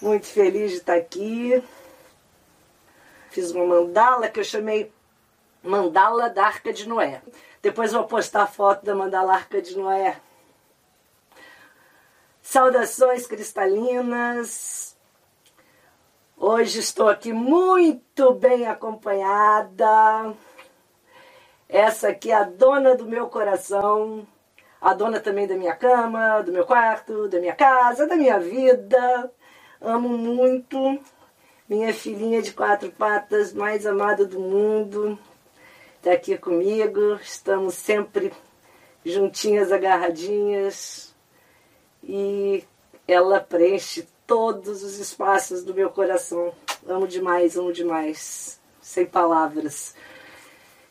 muito feliz de estar aqui. Fiz uma mandala que eu chamei Mandala da Arca de Noé. Depois vou postar a foto da Mandala Arca de Noé. Saudações cristalinas. Hoje estou aqui muito bem acompanhada. Essa aqui é a dona do meu coração, a dona também da minha cama, do meu quarto, da minha casa, da minha vida. Amo muito minha filhinha de quatro patas, mais amada do mundo. Está aqui comigo, estamos sempre juntinhas, agarradinhas. E ela preenche todos os espaços do meu coração. Amo demais, amo demais. Sem palavras.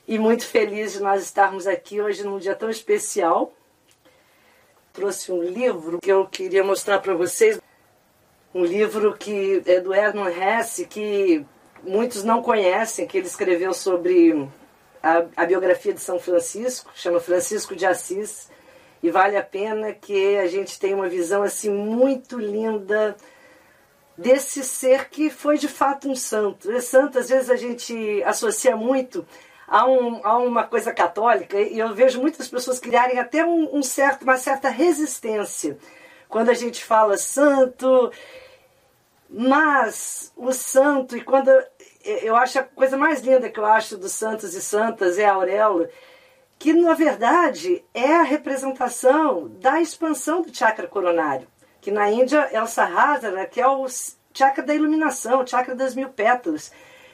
E muito feliz de nós estarmos aqui hoje num dia tão especial trouxe um livro que eu queria mostrar para vocês. Um livro que é do Hermann Hesse, que muitos não conhecem, que ele escreveu sobre a, a biografia de São Francisco, chama Francisco de Assis, e vale a pena que a gente tenha uma visão assim muito linda desse ser que foi de fato um santo. E santo, às vezes a gente associa muito há, um, há uma coisa católica e eu vejo muitas pessoas criarem até um, um certo, uma certa resistência quando a gente fala santo, mas o santo, e quando eu acho a coisa mais linda que eu acho dos santos e santas é a auréola, que na verdade é a representação da expansão do chakra coronário, que na Índia é o Sahasrara, que é o chakra da iluminação, o chakra das mil pétalas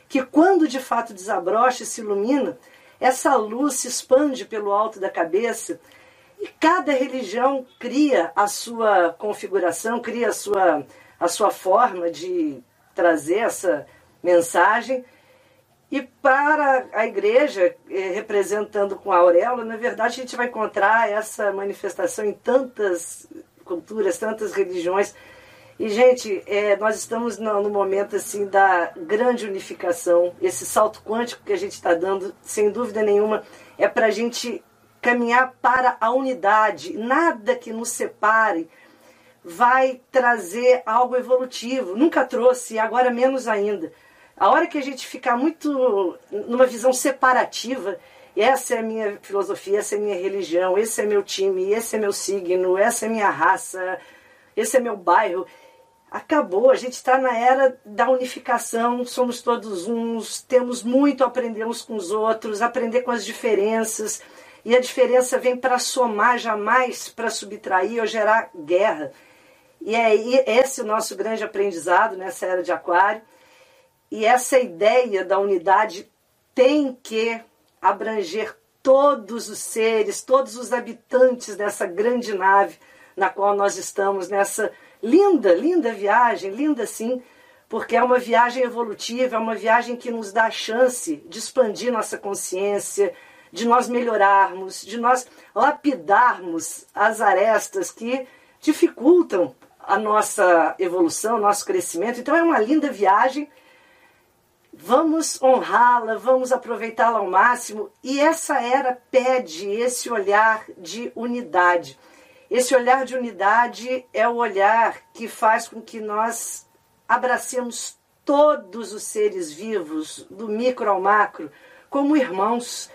que quando de fato desabrocha e se ilumina, essa luz se expande pelo alto da cabeça e cada religião cria a sua configuração, cria a sua, a sua forma de trazer essa mensagem. E para a igreja, eh, representando com a auréola, na verdade a gente vai encontrar essa manifestação em tantas culturas, tantas religiões e, gente, é, nós estamos no, no, momento assim da grande unificação. Esse salto quântico que a gente está dando, sem dúvida nenhuma, é para a gente caminhar para a unidade. Nada que nos separe vai trazer algo evolutivo. Nunca trouxe, agora menos ainda. A hora que a gente ficar muito numa visão separativa, essa é a minha filosofia, essa é a minha religião, esse é meu time, esse é meu signo, essa é minha raça, esse é meu bairro acabou. A gente está na era da unificação, somos todos uns, temos muito a aprender uns com os outros, aprender com as diferenças. E a diferença vem para somar, jamais para subtrair ou gerar guerra. E é esse o nosso grande aprendizado nessa era de Aquário. E essa ideia da unidade tem que abranger todos os seres, todos os habitantes dessa grande nave na qual nós estamos, nessa Linda, linda viagem, linda sim, porque é uma viagem evolutiva, é uma viagem que nos dá a chance de expandir nossa consciência, de nós melhorarmos, de nós lapidarmos as arestas que dificultam a nossa evolução, nosso crescimento. Então é uma linda viagem. Vamos honrá-la, vamos aproveitá-la ao máximo. E essa era pede esse olhar de unidade. Esse olhar de unidade é o olhar que faz com que nós abracemos todos os seres vivos, do micro ao macro, como irmãos.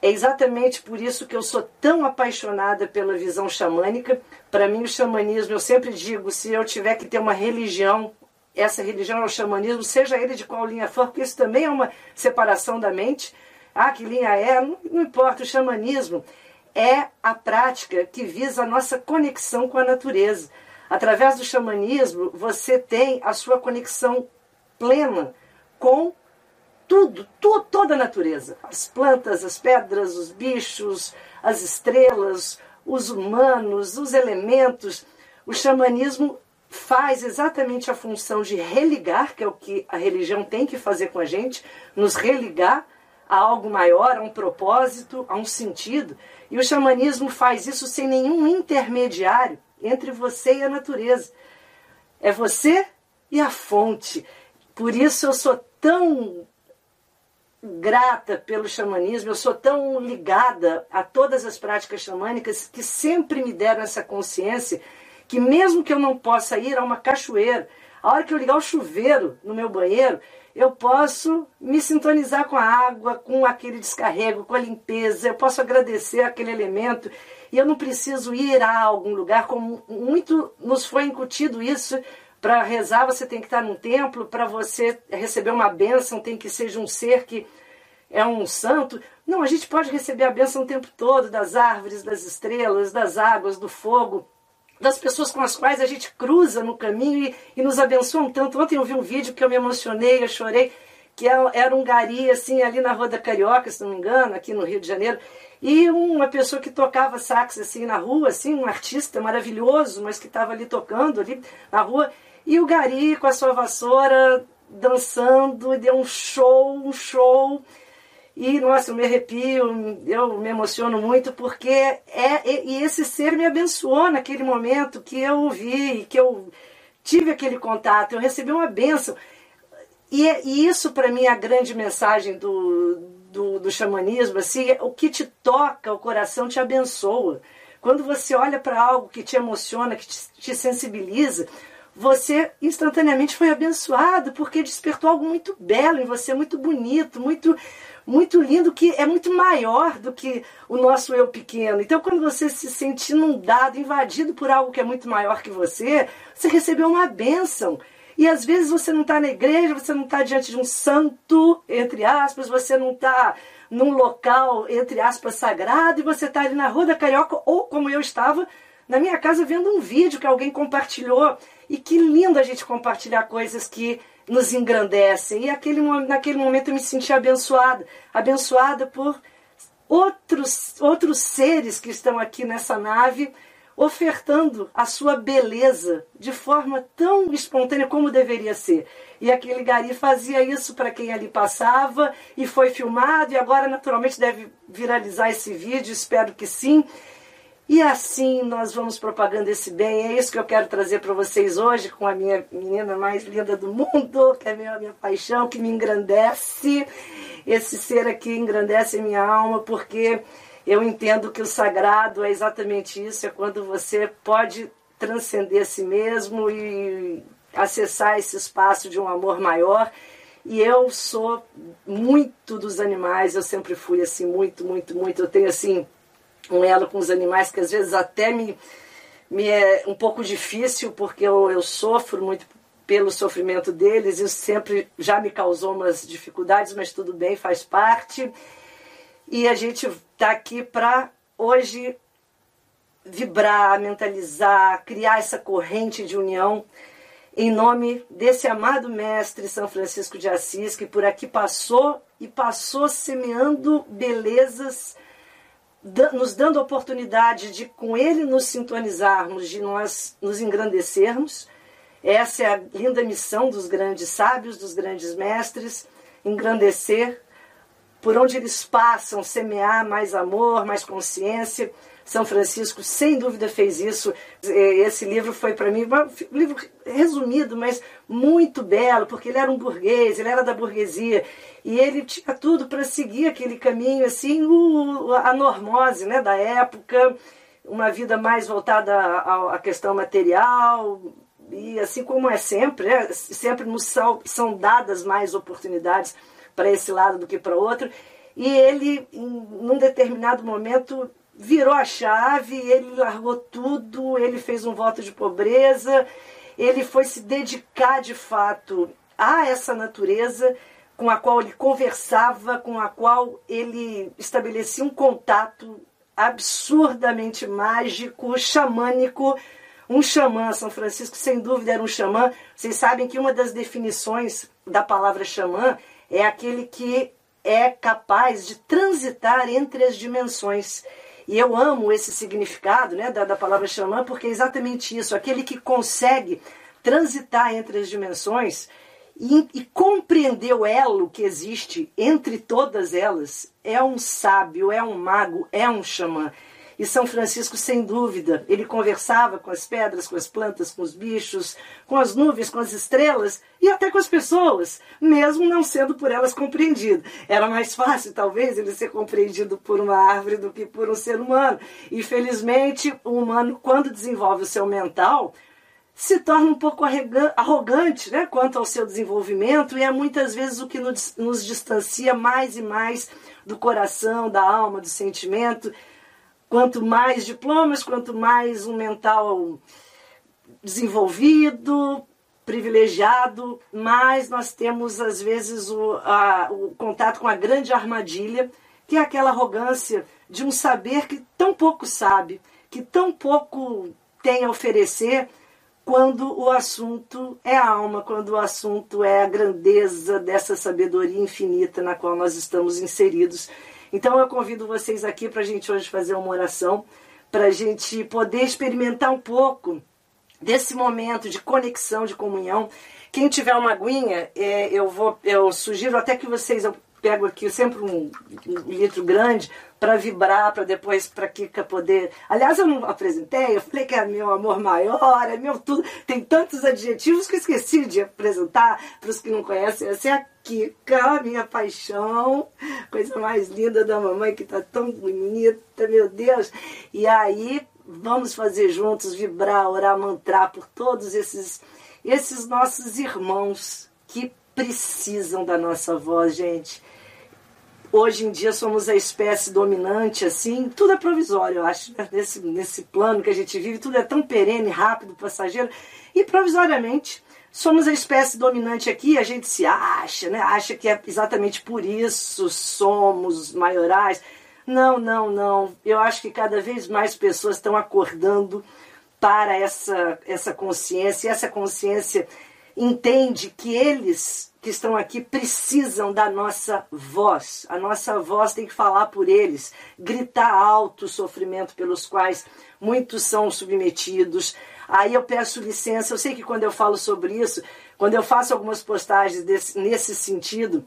É exatamente por isso que eu sou tão apaixonada pela visão xamânica. Para mim, o xamanismo, eu sempre digo, se eu tiver que ter uma religião, essa religião é o xamanismo, seja ele de qual linha for, porque isso também é uma separação da mente. Ah, que linha é? Não, não importa, o xamanismo é a prática que visa a nossa conexão com a natureza. Através do xamanismo, você tem a sua conexão plena com tudo, tu, toda a natureza. As plantas, as pedras, os bichos, as estrelas, os humanos, os elementos. O xamanismo faz exatamente a função de religar, que é o que a religião tem que fazer com a gente, nos religar a algo maior, a um propósito, a um sentido. E o xamanismo faz isso sem nenhum intermediário entre você e a natureza. É você e a fonte. Por isso eu sou tão grata pelo xamanismo, eu sou tão ligada a todas as práticas xamânicas que sempre me deram essa consciência que mesmo que eu não possa ir a uma cachoeira, a hora que eu ligar o chuveiro no meu banheiro, eu posso me sintonizar com a água, com aquele descarrego, com a limpeza, eu posso agradecer aquele elemento e eu não preciso ir a algum lugar, como muito nos foi incutido isso. Para rezar, você tem que estar num templo, para você receber uma bênção, tem que ser um ser que é um santo. Não, a gente pode receber a bênção o tempo todo das árvores, das estrelas, das águas, do fogo das pessoas com as quais a gente cruza no caminho e, e, nos abençoam tanto. Ontem eu vi um vídeo que eu me emocionei, eu chorei, que é, era um gari, assim, ali na Rua da Carioca, se não me engano, aqui no Rio de Janeiro, e uma pessoa que tocava sax, assim, na rua, assim, um artista maravilhoso, mas que estava ali tocando, ali na rua, e o gari com a sua vassoura dançando, e deu um show, um show, e, nossa, eu me arrepio, eu me emociono muito, porque é, e esse ser me abençoou naquele momento que eu ouvi, que eu tive aquele contato, eu recebi uma bênção. E, é, e isso, para mim, é a grande mensagem do, do, do xamanismo. Assim, o que te toca, o coração te abençoa. Quando você olha para algo que te emociona, que te, te sensibiliza, você instantaneamente foi abençoado, porque despertou algo muito belo em você, muito bonito, muito muito lindo, que é muito maior do que o nosso eu pequeno. Então, quando você se sente inundado, invadido por algo que é muito maior que você, você recebeu uma bênção. E às vezes você não está na igreja, você não está diante de um santo, entre aspas, você não está num local, entre aspas, sagrado, e você está ali na Rua da Carioca, ou como eu estava, na minha casa vendo um vídeo que alguém compartilhou. E que lindo a gente compartilhar coisas que nos engrandecem. E aquele, naquele momento eu me senti abençoada abençoada por outros, outros seres que estão aqui nessa nave ofertando a sua beleza de forma tão espontânea como deveria ser. E aquele gari fazia isso para quem ali passava e foi filmado e agora naturalmente deve viralizar esse vídeo, espero que sim. E assim nós vamos propagando esse bem. É isso que eu quero trazer para vocês hoje com a minha menina mais linda do mundo, que é a minha, minha paixão, que me engrandece. Esse ser aqui engrandece minha alma, porque eu entendo que o sagrado é exatamente isso: é quando você pode transcender a si mesmo e acessar esse espaço de um amor maior. E eu sou muito dos animais, eu sempre fui assim, muito, muito, muito. Eu tenho assim um elo com os animais que às vezes até me, me é um pouco difícil, porque eu, eu sofro muito pelo sofrimento deles, isso sempre já me causou umas dificuldades, mas tudo bem, faz parte. E a gente está aqui para hoje vibrar, mentalizar, criar essa corrente de união em nome desse amado mestre São Francisco de Assis, que por aqui passou e passou semeando belezas nos dando a oportunidade de com ele nos sintonizarmos, de nós nos engrandecermos. Essa é a linda missão dos grandes sábios, dos grandes mestres, engrandecer por onde eles passam, semear mais amor, mais consciência. São Francisco, sem dúvida, fez isso. Esse livro foi para mim um livro resumido, mas muito belo, porque ele era um burguês, ele era da burguesia. E ele tinha tudo para seguir aquele caminho, assim, o, a normose né, da época, uma vida mais voltada à, questão material, e assim como é sempre, né, sempre nos são, são dadas mais oportunidades para esse lado do que para outro. E ele, em num determinado momento, virou a chave, ele largou tudo, ele fez um voto de pobreza, ele foi se dedicar de fato a essa natureza com a qual ele conversava, com a qual ele estabelecia um contato absurdamente mágico, xamânico. Um xamã, São Francisco, sem dúvida, era um xamã. Vocês sabem que uma das definições da palavra xamã é aquele que é capaz de transitar entre as dimensões. E eu amo esse significado né, da, da palavra xamã, porque é exatamente isso, aquele que consegue transitar entre as dimensões e, e compreender o elo que existe entre todas elas, é um sábio, é um mago, é um xamã. E São Francisco, sem dúvida, ele conversava com as pedras, com as plantas, com os bichos, com as nuvens, com as estrelas e até com as pessoas, mesmo não sendo por elas compreendido. Era mais fácil, talvez, ele ser compreendido por uma árvore do que por um ser humano. E, felizmente, o humano, quando desenvolve o seu mental, se torna um pouco arrogante né, quanto ao seu desenvolvimento e é muitas vezes o que nos, nos distancia mais e mais do coração, da alma, do sentimento Quanto mais diplomas, quanto mais um mental desenvolvido, privilegiado, mais nós temos, às vezes, o, a, o contato com a grande armadilha, que é aquela arrogância de um saber que tão pouco sabe, que tão pouco tem a oferecer, quando o assunto é a alma, quando o assunto é a grandeza dessa sabedoria infinita na qual nós estamos inseridos então eu convido vocês aqui para a gente hoje fazer uma oração, para a gente poder experimentar um pouco desse momento de conexão, de comunhão. Quem tiver uma aguinha, é, eu vou, eu sugiro até que vocês, eu pego aqui sempre um, um litro grande para vibrar, para depois para Kika poder. Aliás, eu não apresentei, eu falei que é meu amor maior, é meu tudo. Tem tantos adjetivos que eu esqueci de apresentar para os que não conhecem. Essa é a Kika, minha paixão, coisa mais linda da mamãe que tá tão bonita, meu Deus. E aí, vamos fazer juntos, vibrar, orar, mantrar por todos esses, esses nossos irmãos que precisam da nossa voz, gente hoje em dia somos a espécie dominante, assim, tudo é provisório, eu acho, né? nesse, nesse plano que a gente vive, tudo é tão perene, rápido, passageiro, e provisoriamente somos a espécie dominante aqui, a gente se acha, né? Acha que é exatamente por isso somos maiorais. Não, não, não. Eu acho que cada vez mais pessoas estão acordando para essa, essa consciência, e essa consciência entende que eles que estão aqui precisam da nossa voz. A nossa voz tem que falar por eles, gritar alto o sofrimento pelos quais muitos são submetidos. Aí eu peço licença, eu sei que quando eu falo sobre isso, quando eu faço algumas postagens desse, nesse sentido,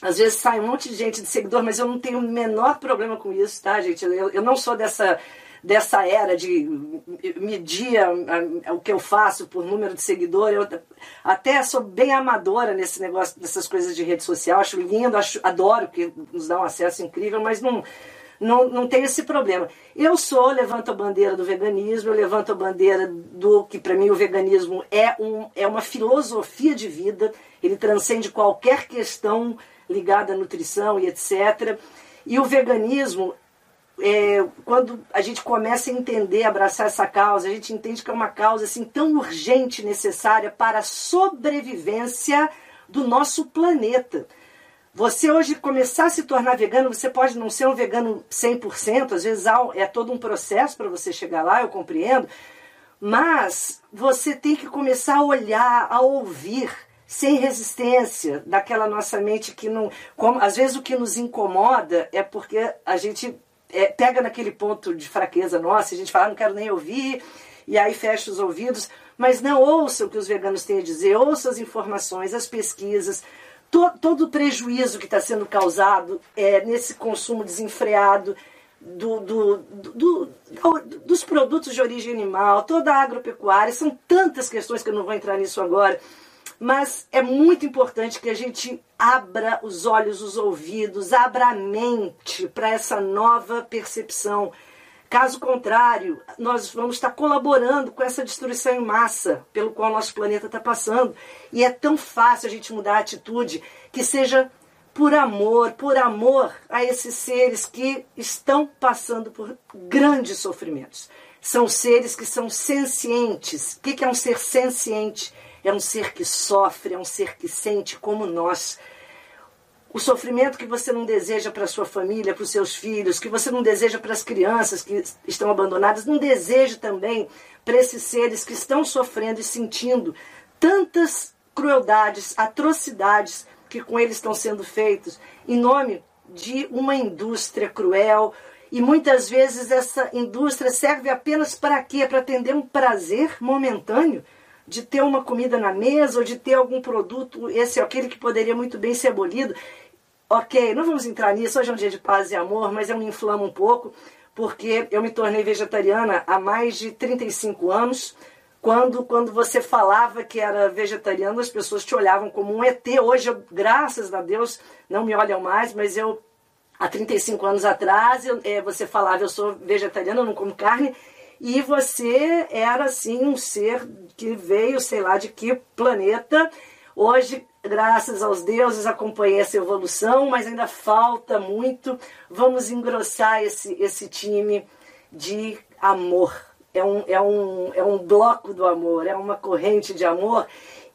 às vezes sai um monte de gente de seguidor, mas eu não tenho o menor problema com isso, tá, gente? Eu, eu não sou dessa dessa era de medir a, a, o que eu faço por número de seguidores. Eu até sou bem amadora nesse negócio, dessas coisas de rede social. Acho lindo, acho, adoro que nos dá um acesso incrível, mas não, não, não tem esse problema. Eu sou, levanto a bandeira do veganismo, eu levanto a bandeira do que para mim o veganismo é, um, é uma filosofia de vida, ele transcende qualquer questão ligada à nutrição e etc. E o veganismo é, quando a gente começa a entender, abraçar essa causa, a gente entende que é uma causa assim tão urgente, necessária para a sobrevivência do nosso planeta. Você hoje começar a se tornar vegano, você pode não ser um vegano 100%, às vezes é todo um processo para você chegar lá, eu compreendo, mas você tem que começar a olhar, a ouvir, sem resistência daquela nossa mente que não. Como, às vezes o que nos incomoda é porque a gente é, pega naquele ponto de fraqueza nossa, a gente fala, ah, não quero nem ouvir, e aí fecha os ouvidos, mas não ouça o que os veganos têm a dizer, ouça as informações, as pesquisas, to, todo o prejuízo que está sendo causado é, nesse consumo desenfreado do, do, do, dos produtos de origem animal, toda a agropecuária, são tantas questões que eu não vou entrar nisso agora, mas é muito importante que a gente abra os olhos, os ouvidos, abra a mente para essa nova percepção. Caso contrário, nós vamos estar colaborando com essa destruição em massa pelo qual nosso planeta está passando. E é tão fácil a gente mudar a atitude que seja por amor, por amor a esses seres que estão passando por grandes sofrimentos. São seres que são sencientes. O que é um ser senciente? É um ser que sofre, é um ser que sente como nós. O sofrimento que você não deseja para sua família, para os seus filhos, que você não deseja para as crianças que estão abandonadas, não deseja também para esses seres que estão sofrendo e sentindo tantas crueldades, atrocidades que com eles estão sendo feitos em nome de uma indústria cruel E muitas vezes essa indústria serve apenas para quê? Para atender um prazer momentâneo de ter uma comida na mesa ou de ter algum produto, esse ou aquele que poderia muito bem ser abolido. Ok, não vamos entrar nisso, hoje é um dia de paz e amor, mas eu me inflamo um pouco, porque eu me tornei vegetariana há mais de 35 anos. Quando, quando você falava que era vegetariano, as pessoas te olhavam como um ET. Hoje, eu, graças a Deus, não me olham mais, mas eu, há 35 anos atrás, eu, é, você falava, eu sou vegetariana, eu não como carne, e você era, assim, um ser que veio, sei lá, de que planeta. Hoje, graças aos deuses, acompanhei essa evolução, mas ainda falta muito. Vamos engrossar esse, esse time de amor. É um, é, um, é um bloco do amor, é uma corrente de amor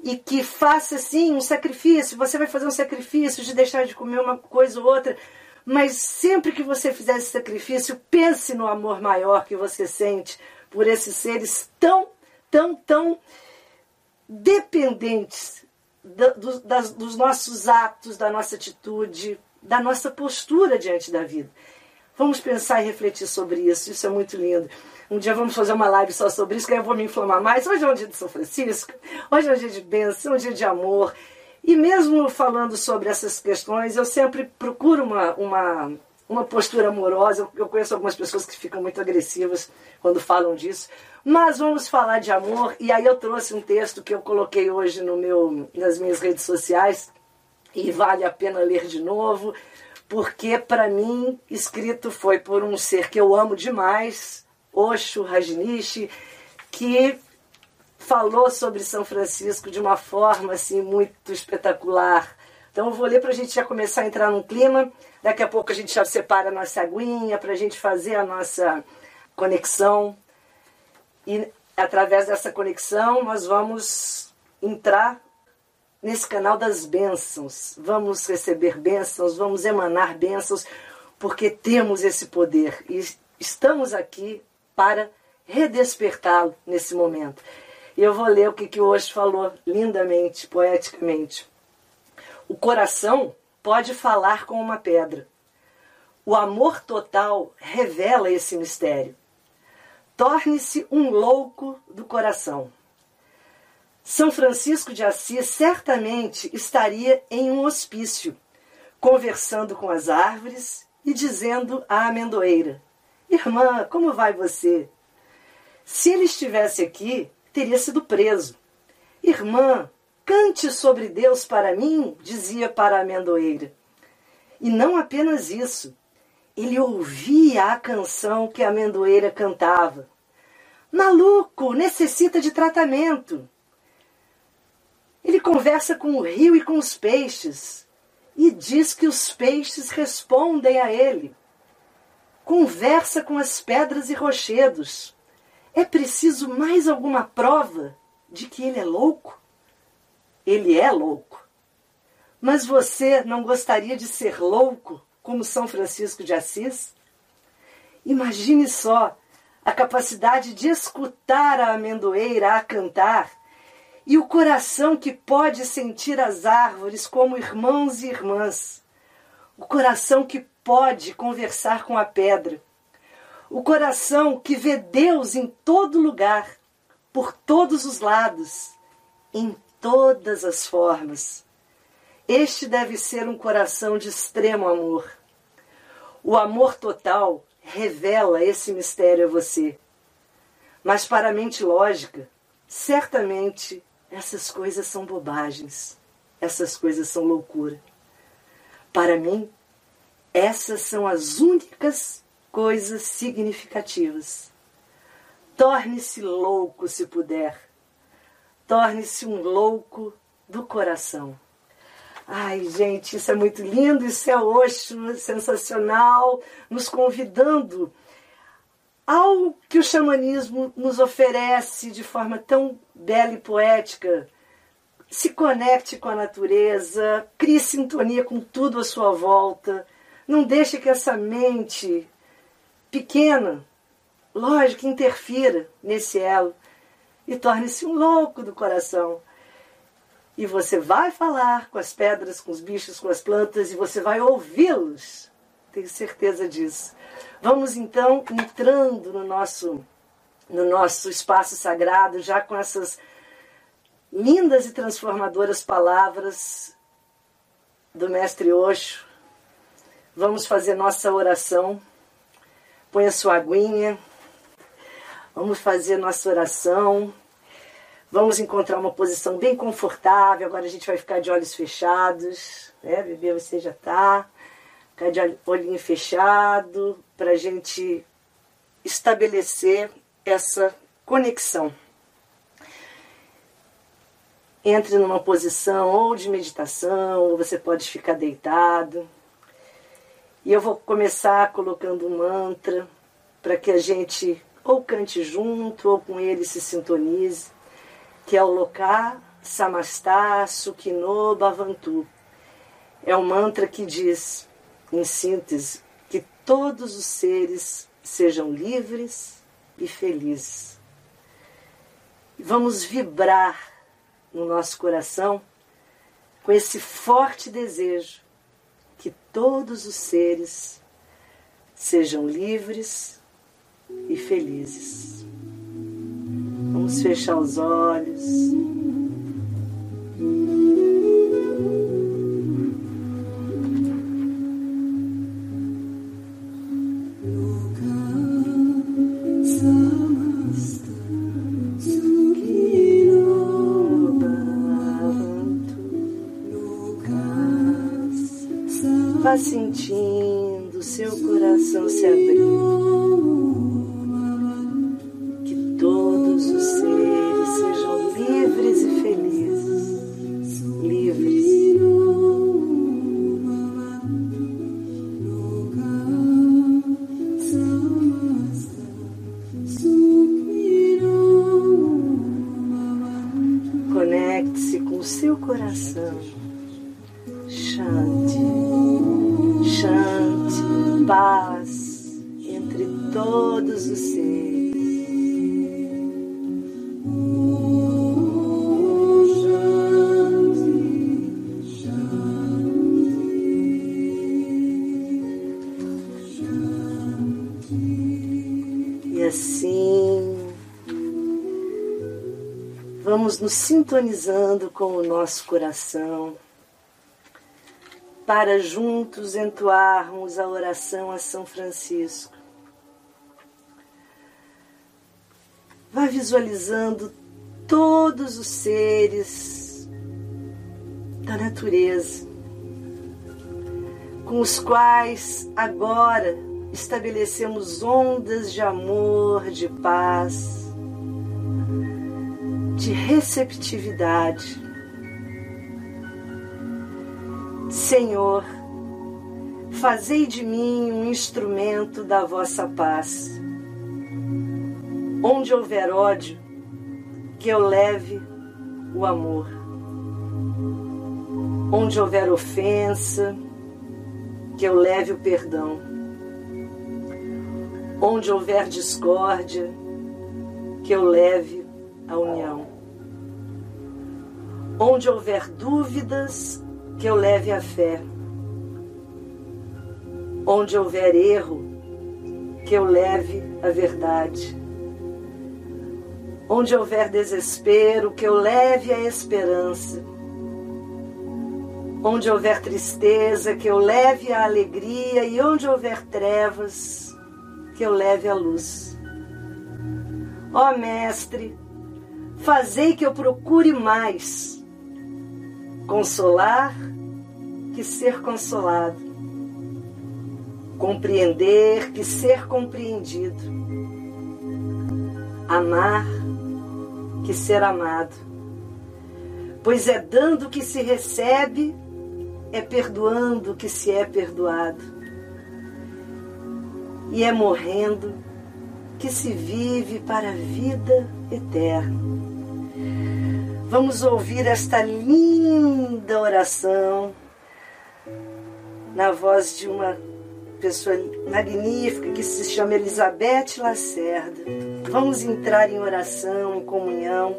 e que faça sim um sacrifício. Você vai fazer um sacrifício de deixar de comer uma coisa ou outra, mas sempre que você fizer esse sacrifício, pense no amor maior que você sente por esses seres tão, tão, tão dependentes do, das, dos nossos atos, da nossa atitude, da nossa postura diante da vida. Vamos pensar e refletir sobre isso, isso é muito lindo. Um dia vamos fazer uma live só sobre isso, que aí eu vou me inflamar mais. Hoje é um dia de São Francisco, hoje é um dia de bênção, um dia de amor. E mesmo falando sobre essas questões, eu sempre procuro uma, uma, uma postura amorosa. Eu conheço algumas pessoas que ficam muito agressivas quando falam disso. Mas vamos falar de amor. E aí eu trouxe um texto que eu coloquei hoje no meu, nas minhas redes sociais. E vale a pena ler de novo, porque para mim escrito foi por um ser que eu amo demais, Osho Rajnishi, que falou sobre São Francisco de uma forma assim muito espetacular. Então eu vou ler para a gente já começar a entrar num clima. Daqui a pouco a gente já separa a nossa aguinha para a gente fazer a nossa conexão. E através dessa conexão nós vamos entrar nesse canal das bênçãos. Vamos receber bênçãos, vamos emanar bênçãos, porque temos esse poder e estamos aqui para redespertá-lo nesse momento. E eu vou ler o que, que hoje falou lindamente, poeticamente. O coração pode falar com uma pedra. O amor total revela esse mistério. Torne-se um louco do coração. São Francisco de Assis certamente estaria em um hospício, conversando com as árvores e dizendo à amendoeira: Irmã, como vai você? Se ele estivesse aqui, teria sido preso. Irmã, cante sobre Deus para mim, dizia para a amendoeira. E não apenas isso, ele ouvia a canção que a amendoeira cantava. Maluco, necessita de tratamento. Ele conversa com o rio e com os peixes e diz que os peixes respondem a ele. Conversa com as pedras e rochedos é preciso mais alguma prova de que ele é louco? Ele é louco. Mas você não gostaria de ser louco como São Francisco de Assis? Imagine só a capacidade de escutar a amendoeira a cantar e o coração que pode sentir as árvores como irmãos e irmãs. O coração que pode conversar com a pedra o coração que vê Deus em todo lugar, por todos os lados, em todas as formas. Este deve ser um coração de extremo amor. O amor total revela esse mistério a você. Mas para a mente lógica, certamente essas coisas são bobagens, essas coisas são loucura. Para mim, essas são as únicas coisas significativas. Torne-se louco se puder. Torne-se um louco do coração. Ai, gente, isso é muito lindo, isso é Osho, sensacional, nos convidando ao que o xamanismo nos oferece de forma tão bela e poética. Se conecte com a natureza, crie sintonia com tudo à sua volta. Não deixe que essa mente pequena, lógico, interfira nesse elo e torne-se um louco do coração. E você vai falar com as pedras, com os bichos, com as plantas, e você vai ouvi-los tenho certeza disso. Vamos então entrando no nosso no nosso espaço sagrado, já com essas lindas e transformadoras palavras do mestre Osho. Vamos fazer nossa oração. Põe a sua aguinha. Vamos fazer nossa oração. Vamos encontrar uma posição bem confortável. Agora a gente vai ficar de olhos fechados. Né? Bebê, você já está. Ficar de olhinho fechado para a gente estabelecer essa conexão. Entre numa posição ou de meditação, ou você pode ficar deitado. E eu vou começar colocando um mantra para que a gente ou cante junto ou com ele se sintonize, que é o Loká Samastá Sukhino Bhavantu. É um mantra que diz, em síntese, que todos os seres sejam livres e felizes. Vamos vibrar no nosso coração com esse forte desejo que todos os seres sejam livres e felizes. Vamos fechar os olhos. sentindo seu coração se abrir. Sintonizando com o nosso coração para juntos entoarmos a oração a São Francisco. Vá visualizando todos os seres da natureza, com os quais agora estabelecemos ondas de amor, de paz, de receptividade Senhor, fazei de mim um instrumento da vossa paz. Onde houver ódio, que eu leve o amor. Onde houver ofensa, que eu leve o perdão. Onde houver discórdia, que eu leve a união. Onde houver dúvidas, que eu leve a fé. Onde houver erro, que eu leve a verdade. Onde houver desespero, que eu leve a esperança. Onde houver tristeza, que eu leve a alegria. E onde houver trevas, que eu leve a luz. Ó Mestre, fazei que eu procure mais consolar que ser consolado, compreender que ser compreendido, amar que ser amado. Pois é dando que se recebe, é perdoando que se é perdoado, e é morrendo que se vive para a vida eterna. Vamos ouvir esta linda oração na voz de uma pessoa magnífica que se chama Elizabeth Lacerda. Vamos entrar em oração, em comunhão,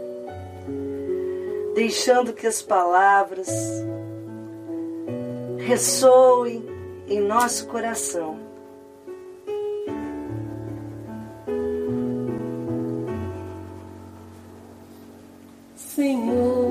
deixando que as palavras ressoem em nosso coração. Senhor,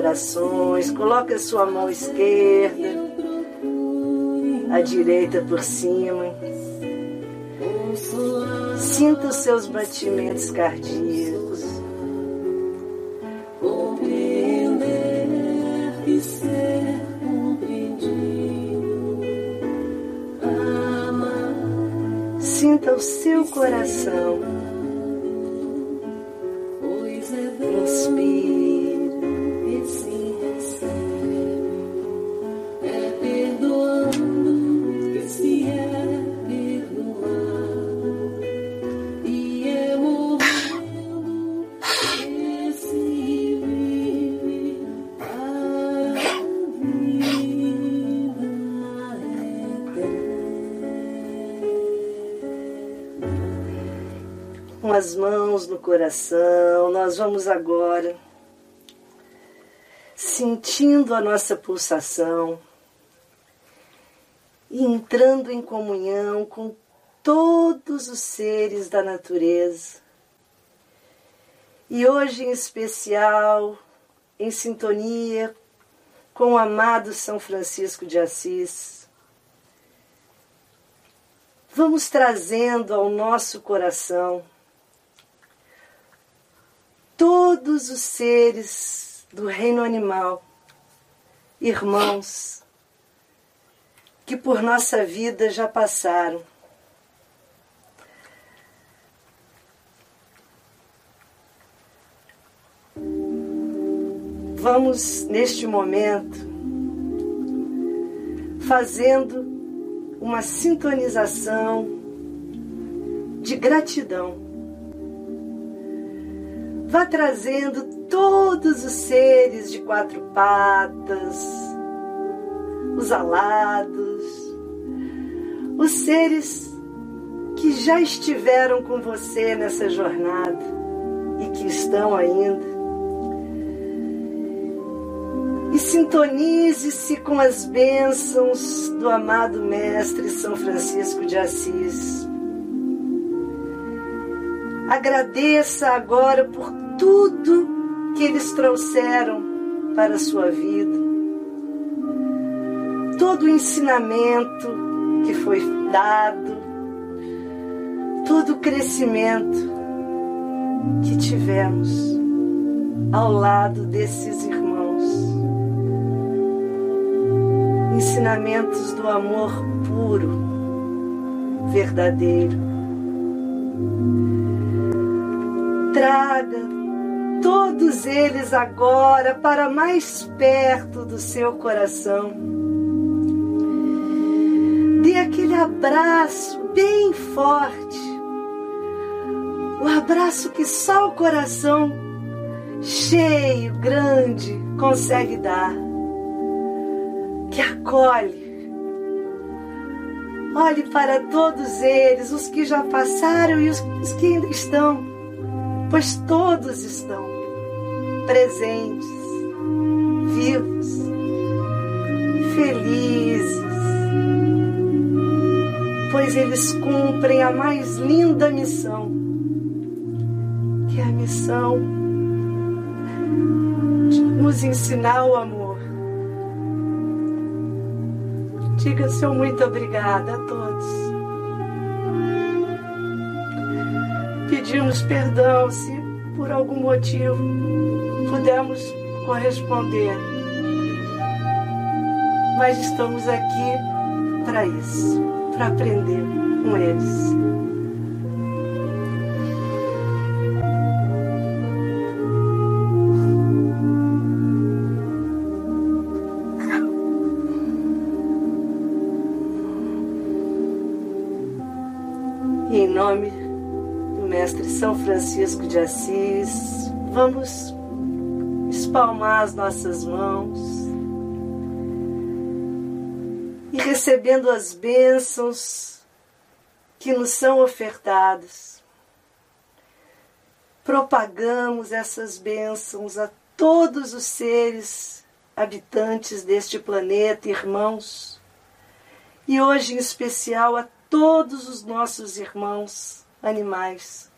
corações. Coloque a sua mão esquerda, a direita por cima. Sinta os seus batimentos cardíacos. Compreender e ser compreendido. Sinta o seu coração. As mãos no coração, nós vamos agora sentindo a nossa pulsação e entrando em comunhão com todos os seres da natureza. E hoje em especial, em sintonia com o amado São Francisco de Assis, vamos trazendo ao nosso coração todos os seres do reino animal, irmãos, que por nossa vida já passaram. Vamos, neste momento, fazendo uma sintonização de gratidão. Vá trazendo todos os seres de quatro patas, os alados, os seres que já estiveram com você nessa jornada e que estão ainda. E sintonize-se com as bênçãos do amado Mestre São Francisco de Assis. Agradeça agora por tudo que eles trouxeram para a sua vida. Todo o ensinamento que foi dado, todo o crescimento que tivemos ao lado desses irmãos. ensinamentos do amor puro, verdadeiro. Traga todos eles agora para mais perto do seu coração. Dê aquele abraço bem forte, o abraço que só o coração cheio, grande, consegue dar, que acolhe. Olhe para todos eles, os que já passaram e os que ainda estão, pois todos estão presentes, vivos, felizes, pois eles cumprem a mais linda missão, que é a missão de nos ensinar o amor. Diga seu muito obrigada a todos. Pedimos perdão se por algum motivo pudemos corresponder. Mas estamos aqui para isso, para aprender com eles. E em nome do Mestre São Francisco de Assis, vamos espalmar as nossas mãos e recebendo as bênçãos que nos são ofertadas. Propagamos essas bênçãos a todos os seres habitantes deste planeta, irmãos, e hoje em especial a todos os nossos irmãos animais.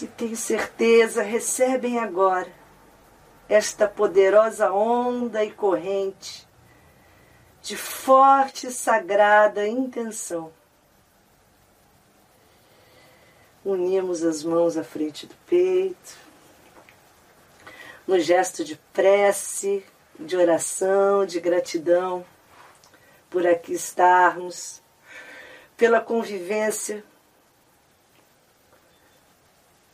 Que tenho certeza recebem agora esta poderosa onda e corrente de forte e sagrada intenção. Unimos as mãos à frente do peito, no gesto de prece, de oração, de gratidão por aqui estarmos, pela convivência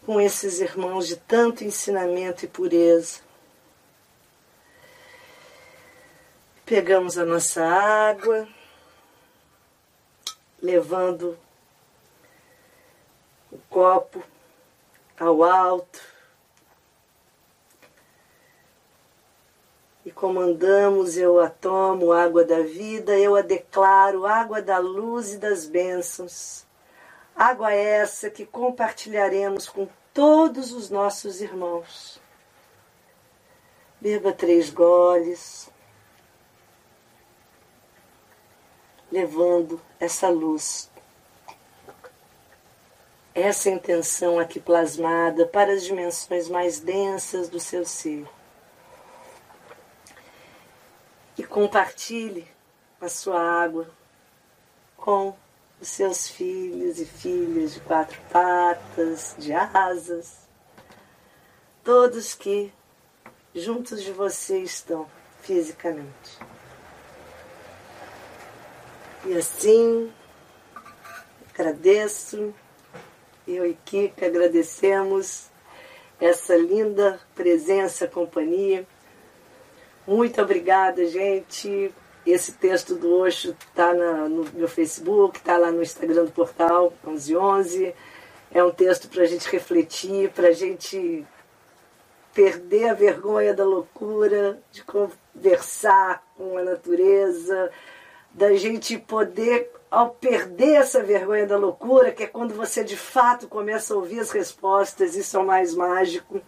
com esses irmãos de tanto ensinamento e pureza. Pegamos a nossa água, levando o copo ao alto e comandamos, eu a tomo, água da vida, eu a declaro, água da luz e das bênçãos. Água essa que compartilharemos com todos os nossos irmãos. Beba três goles, levando essa luz, essa intenção aqui plasmada para as dimensões mais densas do seu ser e compartilhe a sua água com os seus filhos e filhas de quatro patas, de asas, todos que juntos de você estão fisicamente. E assim, agradeço, eu e Kika agradecemos essa linda presença, companhia muito obrigada, gente. Esse texto do Osho está no meu Facebook, está lá no Instagram do portal 1111. É um texto para a gente refletir, para a gente perder a vergonha da loucura, de conversar com a natureza, da gente poder, ao perder essa vergonha da loucura, que é quando você de fato começa a ouvir as respostas, isso é o mais mágico,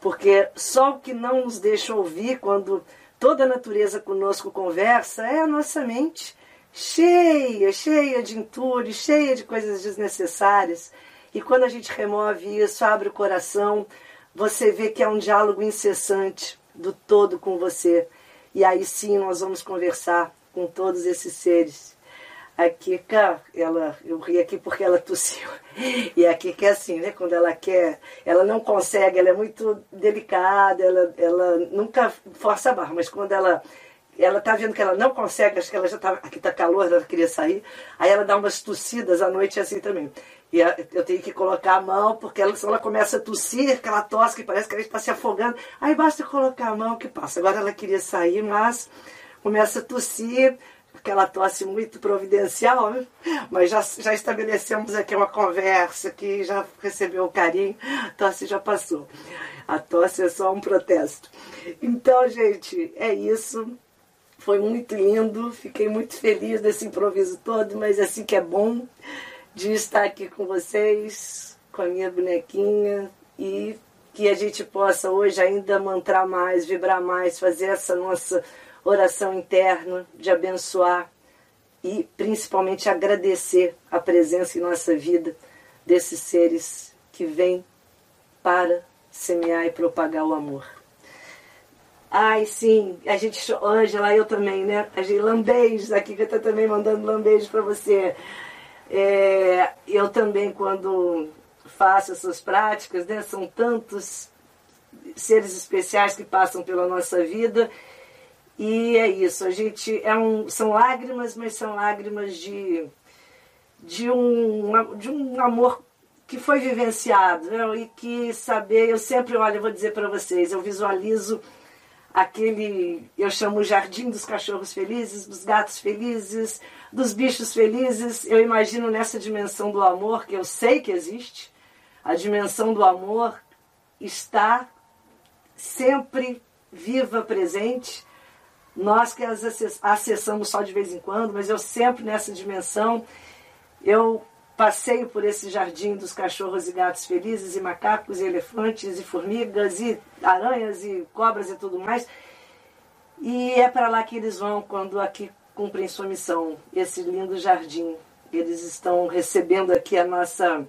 porque só o que não nos deixa ouvir quando toda a natureza conosco conversa é a nossa mente cheia, cheia de entulho, cheia de coisas desnecessárias. E quando a gente remove isso, abre o coração, você vê que é um diálogo incessante do todo com você. E aí sim nós vamos conversar com todos esses seres A Kika, ela, eu ri aqui porque ela tossiu. E a Kika é assim, né? Quando ela quer, ela não consegue, ela é muito delicada, ela, ela nunca força a barra, mas quando ela ela tá vendo que ela não consegue, acho que ela já tá, aqui tá calor, ela queria sair, aí ela dá umas tossidas à noite assim também. E eu tenho que colocar a mão, porque ela, se ela começa a tossir, aquela tosse que parece que a gente está se afogando, aí basta colocar a mão que passa. Agora ela queria sair, mas começa a tossir, aquela tosse muito providencial, né? mas já, já estabelecemos aqui uma conversa que já recebeu o carinho, a tosse já passou. A tosse é só um protesto. Então, gente, é isso. Foi muito lindo, fiquei muito feliz desse improviso todo, mas é assim que é bom de estar aqui com vocês, com a minha bonequinha e que a gente possa hoje ainda mantrar mais, vibrar mais, fazer essa nossa oração interna de abençoar e principalmente agradecer a presença em nossa vida desses seres que vêm para semear e propagar o amor. Ai, sim, a gente, Ângela, eu também, né? A gente, lambeijos aqui, que eu tô também mandando lambeijos para você. É, eu também, quando faço essas práticas, né, são tantos seres especiais que passam pela nossa vida e é isso, a gente é um, são lágrimas, mas são lágrimas de, de, um, de um amor que foi vivenciado né? e que saber, eu sempre, olha, eu vou dizer para vocês, eu visualizo aquele, eu chamo o jardim dos cachorros felizes, dos gatos felizes, dos bichos felizes. Eu imagino nessa dimensão do amor, que eu sei que existe, a dimensão do amor está sempre viva, presente. Nós que as acessamos só de vez em quando, mas eu sempre nessa dimensão, eu passeio por esse jardim dos cachorros e gatos felizes, e macacos, e elefantes, e formigas, e aranhas, e cobras e tudo mais. E é para lá que eles vão quando aqui cumprem sua missão, esse lindo jardim. Eles estão recebendo aqui a nossa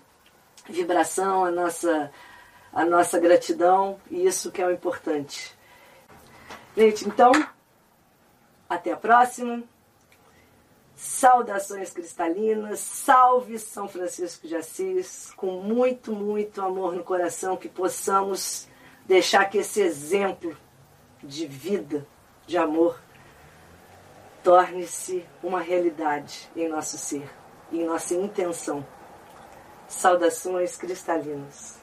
vibração, a nossa, a nossa gratidão, e isso que é o importante. Gente, então, até a próxima. Saudações cristalinas, salve São Francisco de Assis, com muito, muito amor no coração, que possamos deixar que esse exemplo de vida, de amor, torne-se uma realidade em nosso ser, em nossa intenção. Saudações cristalinas.